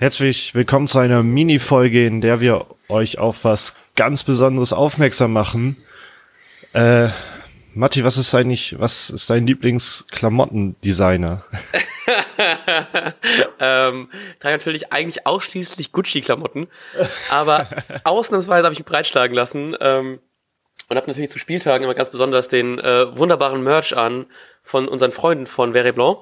Herzlich willkommen zu einer Mini-Folge, in der wir euch auf was ganz Besonderes aufmerksam machen. Äh, Matti, was ist eigentlich, was ist dein Lieblingsklamottendesigner? ähm, trage natürlich eigentlich ausschließlich Gucci-Klamotten, aber ausnahmsweise habe ich mich breitschlagen lassen ähm, und habe natürlich zu Spieltagen immer ganz besonders den äh, wunderbaren Merch an von unseren Freunden von Verre Blanc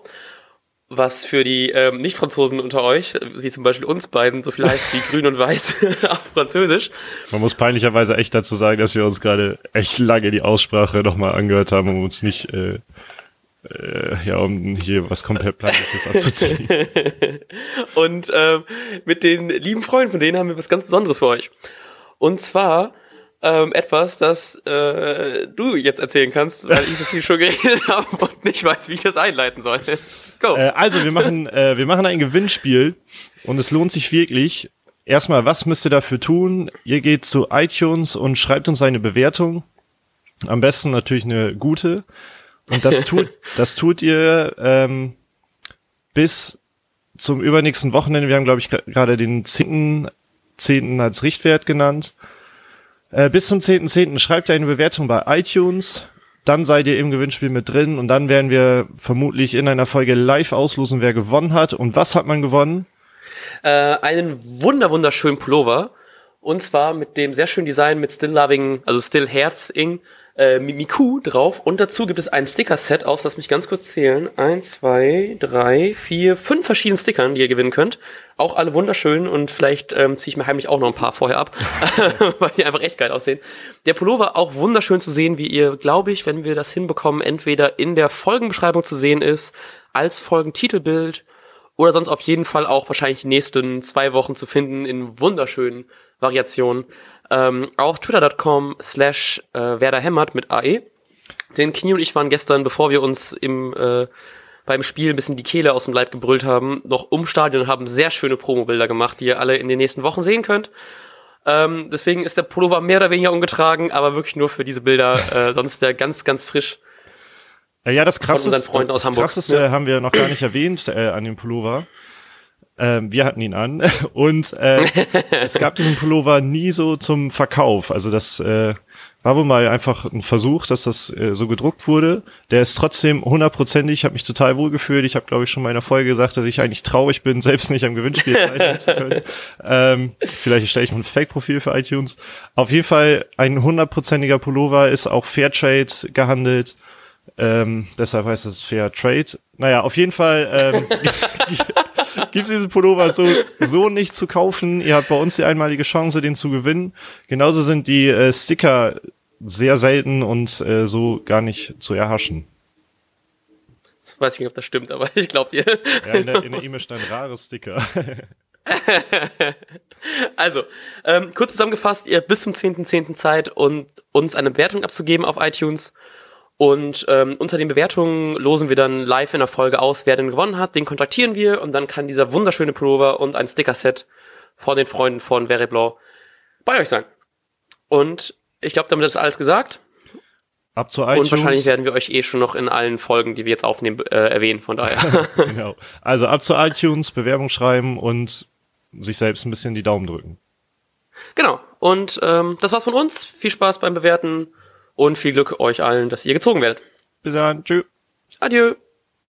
was für die ähm, Nicht-Franzosen unter euch, wie zum Beispiel uns beiden, so viel heißt wie grün und weiß auf Französisch. Man muss peinlicherweise echt dazu sagen, dass wir uns gerade echt lange die Aussprache nochmal angehört haben, um uns nicht, äh, äh, ja, um hier was komplett Planisches abzuziehen. und äh, mit den lieben Freunden von denen haben wir was ganz Besonderes für euch. Und zwar ähm, etwas, das äh, du jetzt erzählen kannst, weil ich so viel schon geredet habe und nicht weiß, wie ich das einleiten soll. Go. Äh, also wir machen, äh, wir machen ein Gewinnspiel und es lohnt sich wirklich. Erstmal, was müsst ihr dafür tun? Ihr geht zu iTunes und schreibt uns eine Bewertung. Am besten natürlich eine gute. Und das tut, das tut ihr ähm, bis zum übernächsten Wochenende. Wir haben, glaube ich, gerade den 10. 10. als Richtwert genannt. Äh, bis zum 10.10. .10. schreibt ihr eine Bewertung bei iTunes dann seid ihr im Gewinnspiel mit drin und dann werden wir vermutlich in einer Folge live auslosen, wer gewonnen hat. Und was hat man gewonnen? Äh, einen wunder wunderschönen Pullover. Und zwar mit dem sehr schönen Design mit Still Loving, also Still Herz Ing äh, Miku drauf. Und dazu gibt es ein Sticker-Set aus, lass mich ganz kurz zählen. Eins, zwei, drei, vier, fünf verschiedene Stickern, die ihr gewinnen könnt. Auch alle wunderschön und vielleicht ähm, ziehe ich mir heimlich auch noch ein paar vorher ab, weil die einfach echt geil aussehen. Der Pullover auch wunderschön zu sehen, wie ihr, glaube ich, wenn wir das hinbekommen, entweder in der Folgenbeschreibung zu sehen ist, als Folgentitelbild oder sonst auf jeden Fall auch wahrscheinlich die nächsten zwei Wochen zu finden in wunderschönen Variationen ähm, auf twitter.com slash äh, Werder Hämmert mit AE. Den Knie und ich waren gestern, bevor wir uns im äh, beim Spiel ein bisschen die Kehle aus dem Leib gebrüllt haben, noch um Stadion und haben sehr schöne Promobilder gemacht, die ihr alle in den nächsten Wochen sehen könnt. Ähm, deswegen ist der Pullover mehr oder weniger ungetragen, aber wirklich nur für diese Bilder. Äh, sonst ist der ganz, ganz frisch. Ja, das krasseste, das krasseste ja. haben wir noch gar nicht erwähnt äh, an dem Pullover. Ähm, wir hatten ihn an und äh, es gab diesen Pullover nie so zum Verkauf. Also das äh, war wohl mal einfach ein Versuch, dass das äh, so gedruckt wurde. Der ist trotzdem hundertprozentig. Ich habe mich total wohl gefühlt. Ich habe, glaube ich, schon mal in der Folge gesagt, dass ich eigentlich traurig bin, selbst nicht am Gewinnspiel teilnehmen zu können. Ähm, vielleicht stelle ich mal ein Fake-Profil für iTunes. Auf jeden Fall ein hundertprozentiger Pullover ist auch Fairtrade gehandelt. Ähm, deshalb heißt es Fair Trade. Naja, auf jeden Fall ähm, gibt's diesen Pullover so, so nicht zu kaufen. Ihr habt bei uns die einmalige Chance, den zu gewinnen. Genauso sind die äh, Sticker sehr selten und äh, so gar nicht zu erhaschen. Das weiß ich nicht, ob das stimmt, aber ich glaube dir. Ja, in der E-Mail e stand rare Sticker. also, ähm, kurz zusammengefasst, ihr habt bis zum 10.10. .10. Zeit, und uns eine Bewertung abzugeben auf iTunes. Und ähm, unter den Bewertungen losen wir dann live in der Folge aus, wer denn gewonnen hat. Den kontaktieren wir und dann kann dieser wunderschöne Pullover und ein Sticker-Set von den Freunden von Veriblau bei euch sein. Und ich glaube, damit ist alles gesagt. Ab zu iTunes. Und wahrscheinlich werden wir euch eh schon noch in allen Folgen, die wir jetzt aufnehmen, äh, erwähnen. Von daher. genau. Also ab zu iTunes, Bewerbung schreiben und sich selbst ein bisschen die Daumen drücken. Genau. Und ähm, das war's von uns. Viel Spaß beim Bewerten und viel Glück euch allen, dass ihr gezogen werdet. Bis dann. Tschüss. Adieu.